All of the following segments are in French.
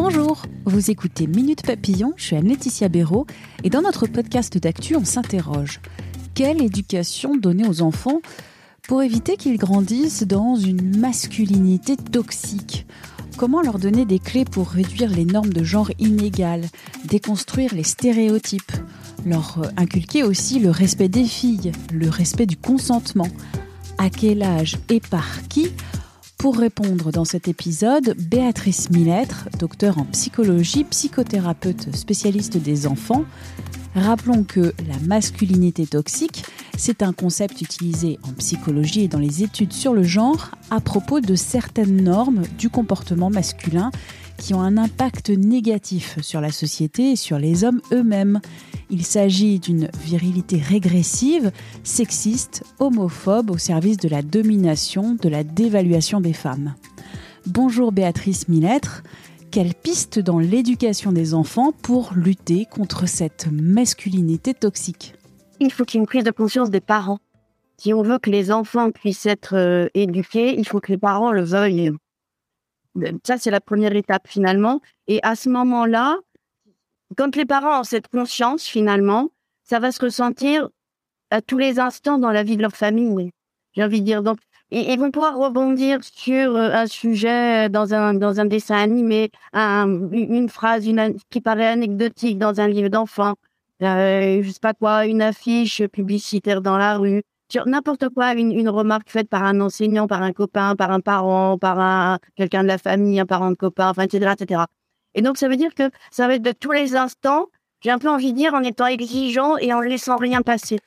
Bonjour, vous écoutez Minute Papillon, je suis Anne-Laetitia Béraud et dans notre podcast d'actu, on s'interroge. Quelle éducation donner aux enfants pour éviter qu'ils grandissent dans une masculinité toxique? Comment leur donner des clés pour réduire les normes de genre inégales, déconstruire les stéréotypes, leur euh, inculquer aussi le respect des filles, le respect du consentement? À quel âge et par qui pour répondre dans cet épisode, Béatrice Millettre, docteur en psychologie, psychothérapeute spécialiste des enfants. Rappelons que la masculinité toxique, c'est un concept utilisé en psychologie et dans les études sur le genre à propos de certaines normes du comportement masculin qui ont un impact négatif sur la société et sur les hommes eux-mêmes. Il s'agit d'une virilité régressive, sexiste, homophobe au service de la domination, de la dévaluation des femmes. Bonjour Béatrice Millettre. Quelle piste dans l'éducation des enfants pour lutter contre cette masculinité toxique? Il faut qu'il y ait une prise de conscience des parents. Si on veut que les enfants puissent être euh, éduqués, il faut que les parents le veuillent. Ça, c'est la première étape finalement. Et à ce moment-là, quand les parents ont cette conscience, finalement, ça va se ressentir à tous les instants dans la vie de leur famille. J'ai envie de dire. Donc, ils vont pouvoir rebondir sur euh, un sujet dans un dans un dessin animé, une phrase qui paraît anecdotique dans un livre d'enfant, euh, je sais pas quoi, une affiche publicitaire dans la rue, sur n'importe quoi, une, une, remarque faite par un enseignant, par un copain, par un parent, par un quelqu'un de la famille, un parent de copain, enfin, etc., etc. Et donc, ça veut dire que ça va être de tous les instants, j'ai un peu envie de dire, en étant exigeant et en laissant rien passer.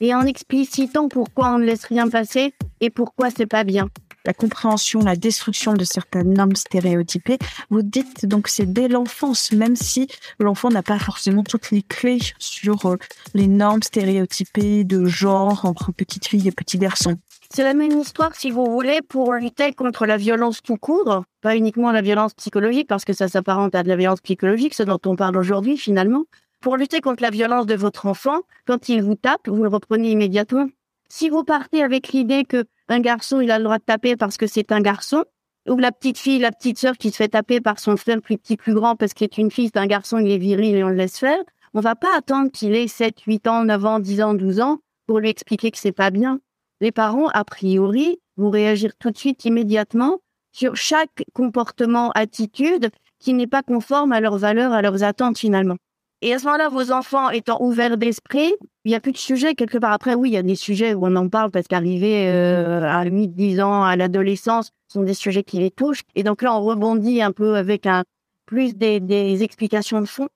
Et en explicitant pourquoi on ne laisse rien passer et pourquoi c'est pas bien la compréhension, la destruction de certaines normes stéréotypées. Vous dites donc c'est dès l'enfance, même si l'enfant n'a pas forcément toutes les clés sur euh, les normes stéréotypées de genre entre petites filles et petits garçons. C'est la même histoire, si vous voulez, pour lutter contre la violence tout court, pas uniquement la violence psychologique, parce que ça s'apparente à de la violence psychologique, ce dont on parle aujourd'hui finalement. Pour lutter contre la violence de votre enfant, quand il vous tape, vous le reprenez immédiatement. Si vous partez avec l'idée que un garçon, il a le droit de taper parce que c'est un garçon, ou la petite fille, la petite sœur qui se fait taper par son frère plus petit, plus grand parce qu'il est une fille, c'est un garçon, il est viril et on le laisse faire, on va pas attendre qu'il ait 7, 8 ans, 9 ans, 10 ans, 12 ans pour lui expliquer que c'est pas bien les parents, a priori, vont réagir tout de suite, immédiatement, sur chaque comportement, attitude qui n'est pas conforme à leurs valeurs, à leurs attentes finalement. Et à ce moment-là, vos enfants étant ouverts d'esprit, il n'y a plus de sujet quelque part. Après, oui, il y a des sujets où on en parle parce qu'arriver euh, à 8, 10 ans, à l'adolescence, sont des sujets qui les touchent. Et donc là, on rebondit un peu avec un plus des, des explications de fond.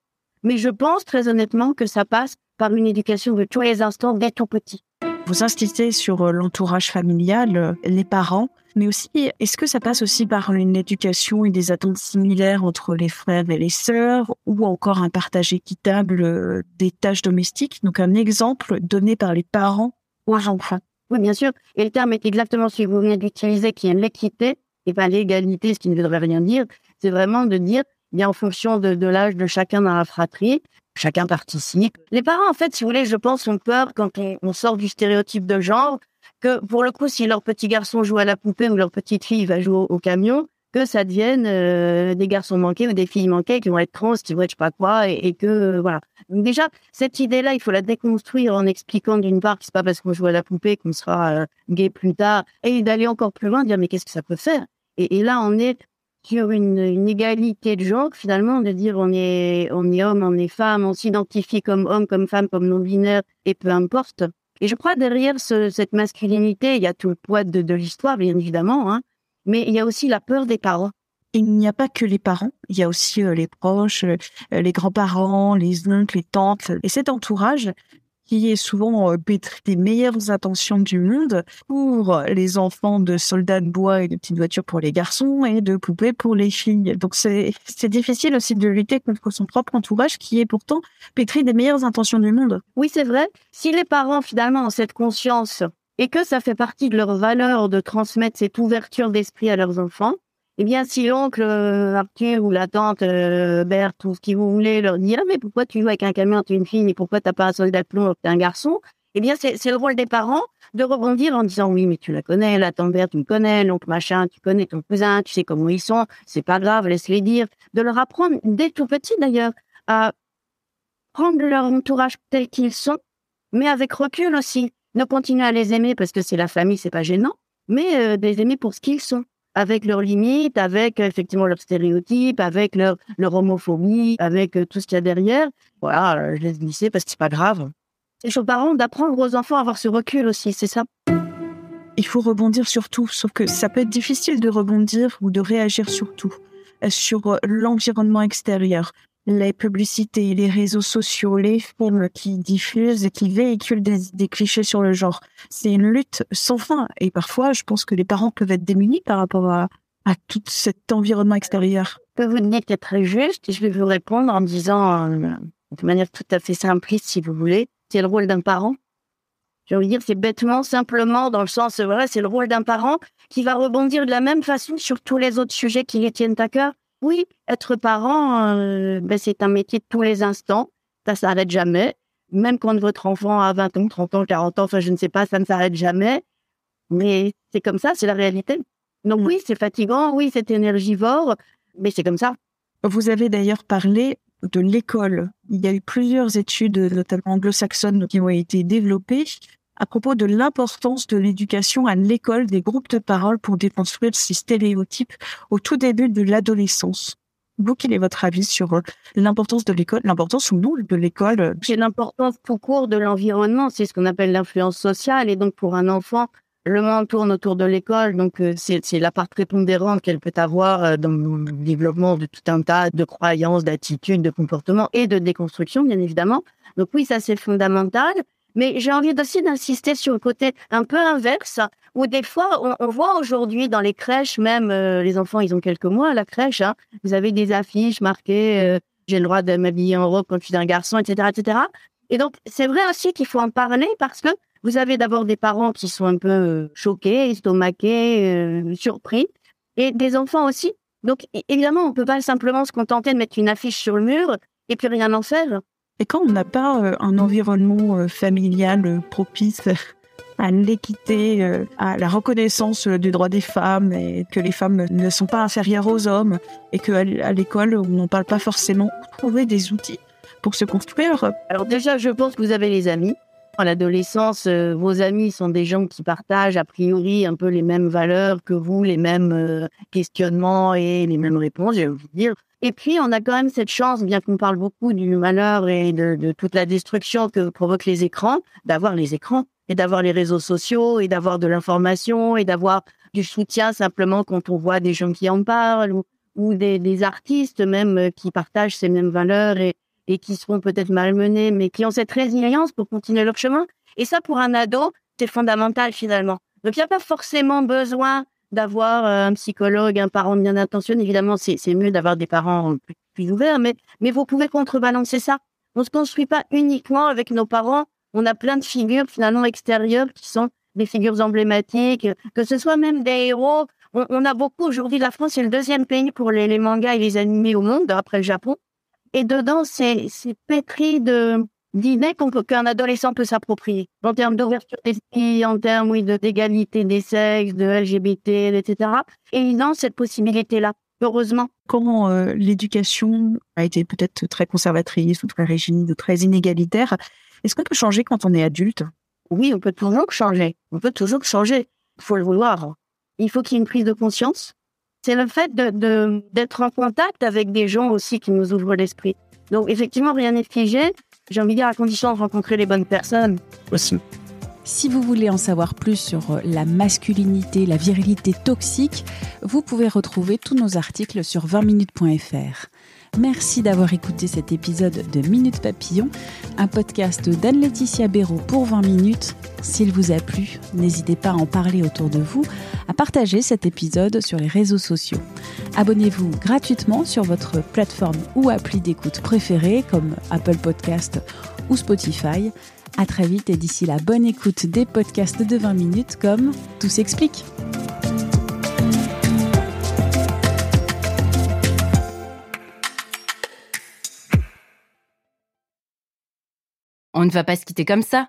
Mais je pense très honnêtement que ça passe par une éducation de tous les instants dès tout petit. Vous insistez sur euh, l'entourage familial, euh, les parents, mais aussi, est-ce que ça passe aussi par une éducation et des attentes similaires entre les frères et les sœurs, ou encore un partage équitable euh, des tâches domestiques? Donc un exemple donné par les parents aux enfants. Oui, bien sûr. Et le terme est exactement celui que vous venez d'utiliser, qui est l'équité, et pas l'égalité, ce qui ne voudrait rien dire. C'est vraiment de dire, bien en fonction de l'âge de chacun dans la fratrie, chacun participe. Les parents, en fait, si vous voulez, je pense, ont peur quand on, sort du stéréotype de genre, que pour le coup, si leur petit garçon joue à la poupée ou leur petite fille va jouer au, camion, que ça devienne euh, des garçons manqués ou des filles manquées qui vont être trans, qui vont être je sais pas quoi, et, que euh, voilà. Donc déjà, cette idée-là, il faut la déconstruire en expliquant d'une part que c'est pas parce qu'on joue à la poupée qu'on sera euh, gay plus tard, et d'aller encore plus loin, dire mais qu'est-ce que ça peut faire? Et, et, là, on est sur une, égalité de genre, finalement, de dire on est, on est homme, on est femme, on s'identifie comme homme, comme femme, comme non-binaire, et peu importe. Et je crois derrière ce, cette masculinité, il y a tout le poids de, de l'histoire, bien évidemment, hein, mais il y a aussi la peur des parents. Il n'y a pas que les parents, il y a aussi euh, les proches, euh, les grands-parents, les oncles, les tantes, et cet entourage qui est souvent euh, pétri des meilleures intentions du monde pour les enfants de soldats de bois et de petites voitures pour les garçons et de poupées pour les filles. Donc c'est difficile aussi de lutter contre son propre entourage qui est pourtant pétri des meilleures intentions du monde. Oui, c'est vrai. Si les parents finalement ont cette conscience et que ça fait partie de leur valeur de transmettre cette ouverture d'esprit à leurs enfants, eh bien, si l'oncle euh, Arthur ou la tante euh, Berthe ou ce qui vous voulez leur dit ah mais pourquoi tu joues avec un camion tu es une fille mais pourquoi t'as pas un soldat de plomb t'es un garçon? Eh bien c'est le rôle des parents de rebondir en disant oui mais tu la connais la tante Berthe tu me connais l'oncle machin tu connais ton cousin tu sais comment ils sont c'est pas grave laisse-les dire. De leur apprendre dès tout petit d'ailleurs à prendre leur entourage tel qu'ils sont mais avec recul aussi. Ne continuer à les aimer parce que c'est la famille c'est pas gênant mais euh, de les aimer pour ce qu'ils sont avec leurs limites, avec effectivement leurs stéréotypes, avec leur, leur homophobie, avec euh, tout ce qu'il y a derrière. Voilà, euh, je laisse glisser parce que c'est pas grave. C'est aux parents d'apprendre aux enfants à avoir ce recul aussi, c'est ça? Il faut rebondir sur tout, sauf que ça peut être difficile de rebondir ou de réagir sur tout, euh, sur l'environnement extérieur les publicités, les réseaux sociaux, les films qui diffusent et qui véhiculent des, clichés sur le genre. C'est une lutte sans fin. Et parfois, je pense que les parents peuvent être démunis par rapport à, tout cet environnement extérieur. Que vous dites est très juste je vais vous répondre en disant, euh, de manière tout à fait simpliste, si vous voulez, c'est le rôle d'un parent. Envie de dire, c'est bêtement, simplement, dans le sens, vrai, c'est le rôle d'un parent qui va rebondir de la même façon sur tous les autres sujets qui les tiennent à cœur. Oui, être parent, euh, ben, c'est un métier de tous les instants. Ça s'arrête jamais. Même quand votre enfant a 20 ans, 30 ans, 40 ans, enfin, je ne sais pas, ça ne s'arrête jamais. Mais c'est comme ça, c'est la réalité. Donc oui, c'est fatigant, oui, c'est énergivore, mais c'est comme ça. Vous avez d'ailleurs parlé de l'école. Il y a eu plusieurs études, notamment anglo-saxonnes, qui ont été développées à propos de l'importance de l'éducation à l'école des groupes de parole pour déconstruire ces stéréotypes au tout début de l'adolescence. Vous, quel est votre avis sur euh, l'importance de l'école, l'importance ou non de l'école C'est l'importance tout court de l'environnement, c'est ce qu'on appelle l'influence sociale. Et donc, pour un enfant, le monde tourne autour de l'école, donc euh, c'est la part prépondérante qu'elle peut avoir euh, dans le développement de tout un tas de croyances, d'attitudes, de comportements et de déconstruction, bien évidemment. Donc oui, ça c'est fondamental. Mais j'ai envie aussi d'insister sur le côté un peu inverse, où des fois, on, voit aujourd'hui dans les crèches, même euh, les enfants, ils ont quelques mois à la crèche, hein, vous avez des affiches marquées euh, j'ai le droit de m'habiller en robe quand je suis un garçon, etc., etc. Et donc, c'est vrai aussi qu'il faut en parler parce que vous avez d'abord des parents qui sont un peu euh, choqués, estomaqués, surpris, et des enfants aussi. Donc, évidemment, on peut pas simplement se contenter de mettre une affiche sur le mur et puis rien en faire. Et quand on n'a pas euh, un environnement euh, familial euh, propice à l'équité, à la reconnaissance du droit des femmes et que les femmes ne sont pas inférieures aux hommes et qu'à l'école, on n'en parle pas forcément, trouver des outils pour se construire. Alors déjà, je pense que vous avez les amis. À l'adolescence, vos amis sont des gens qui partagent a priori un peu les mêmes valeurs que vous, les mêmes questionnements et les mêmes réponses, j'ai envie de dire. Et puis, on a quand même cette chance, bien qu'on parle beaucoup du malheur et de, toute la destruction que provoquent les écrans, d'avoir les écrans et d'avoir les réseaux sociaux et d'avoir de l'information et d'avoir du soutien simplement quand on voit des gens qui en parlent ou, des, artistes même euh, qui partagent ces mêmes valeurs et, et qui seront peut-être malmenés, mais qui ont cette résilience pour continuer leur chemin. Et ça, pour un ado, c'est fondamental finalement. Donc, il n'y a pas forcément besoin d'avoir euh, un psychologue, un parent bien intentionné. Évidemment, c'est mieux d'avoir des parents plus, ouverts, mais, mais vous pouvez contrebalancer ça. On se construit pas uniquement avec nos parents. On a plein de figures finalement extérieures qui sont des figures emblématiques, que ce soit même des héros. On, a beaucoup aujourd'hui. La France est le deuxième pays pour les, les mangas et les animés au monde, après le Japon. Et dedans, c'est pétri de, d'idées qu'un adolescent peut s'approprier. En termes d'ouverture d'esprit, en termes, oui, d'égalité des sexes, de LGBT, etc. Et ils ont cette possibilité-là, heureusement. Comment euh, l'éducation a été peut-être très conservatrice ou très rigide ou très inégalitaire, est-ce qu'on peut changer quand on est adulte? Oui, on peut toujours changer. On peut toujours changer. Il faut le vouloir. Il faut qu'il y ait une prise de conscience. C'est le fait de, d'être en contact avec des gens aussi qui nous ouvrent l'esprit. Donc effectivement, rien n'est figé. J'ai envie de dire à condition de rencontrer les bonnes personnes. Si vous voulez en savoir plus sur la masculinité, la virilité toxique, vous pouvez retrouver tous nos articles sur 20minutes.fr. Merci d'avoir écouté cet épisode de Minute Papillon, un podcast d'Anne-Laetitia Béraud pour 20 minutes. S'il vous a plu, n'hésitez pas à en parler autour de vous, à partager cet épisode sur les réseaux sociaux. Abonnez-vous gratuitement sur votre plateforme ou appli d'écoute préférée comme Apple Podcast ou Spotify. À très vite et d'ici la bonne écoute des podcasts de 20 minutes comme Tout s'explique. On ne va pas se quitter comme ça.